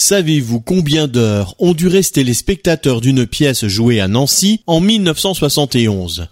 Savez-vous combien d'heures ont dû rester les spectateurs d'une pièce jouée à Nancy en 1971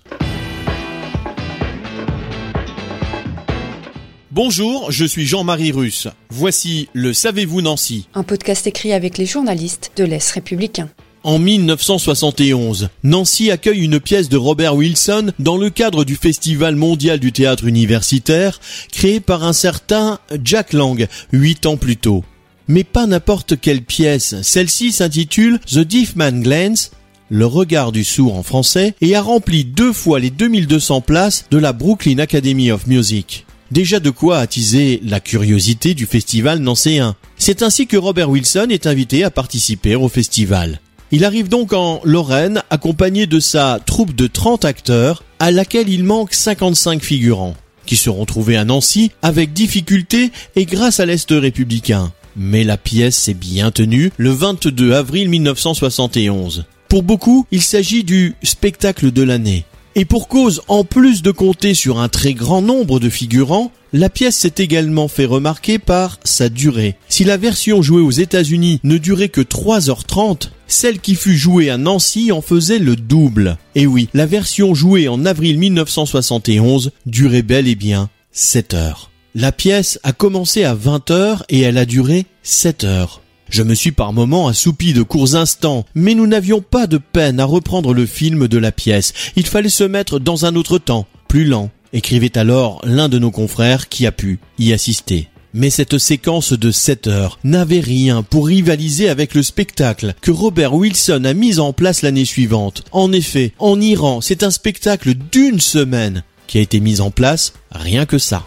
Bonjour, je suis Jean-Marie Russe. Voici le Savez-vous Nancy Un podcast écrit avec les journalistes de l'Est républicain. En 1971, Nancy accueille une pièce de Robert Wilson dans le cadre du Festival mondial du théâtre universitaire, créé par un certain Jack Lang, huit ans plus tôt. Mais pas n'importe quelle pièce, celle-ci s'intitule The Deaf Man Glance, le regard du sourd en français, et a rempli deux fois les 2200 places de la Brooklyn Academy of Music. Déjà de quoi attiser la curiosité du festival nancéen. C'est ainsi que Robert Wilson est invité à participer au festival. Il arrive donc en Lorraine accompagné de sa troupe de 30 acteurs à laquelle il manque 55 figurants qui seront trouvés à Nancy avec difficulté et grâce à l'Est républicain. Mais la pièce s'est bien tenue le 22 avril 1971. Pour beaucoup, il s'agit du spectacle de l'année. Et pour cause, en plus de compter sur un très grand nombre de figurants, la pièce s'est également fait remarquer par sa durée. Si la version jouée aux États-Unis ne durait que 3h30, celle qui fut jouée à Nancy en faisait le double. Et oui, la version jouée en avril 1971 durait bel et bien 7 heures. La pièce a commencé à 20 heures et elle a duré 7 heures. Je me suis par moments assoupi de courts instants, mais nous n'avions pas de peine à reprendre le film de la pièce. Il fallait se mettre dans un autre temps, plus lent, écrivait alors l'un de nos confrères qui a pu y assister. Mais cette séquence de 7 heures n'avait rien pour rivaliser avec le spectacle que Robert Wilson a mis en place l'année suivante. En effet, en Iran, c'est un spectacle d'une semaine qui a été mis en place, rien que ça.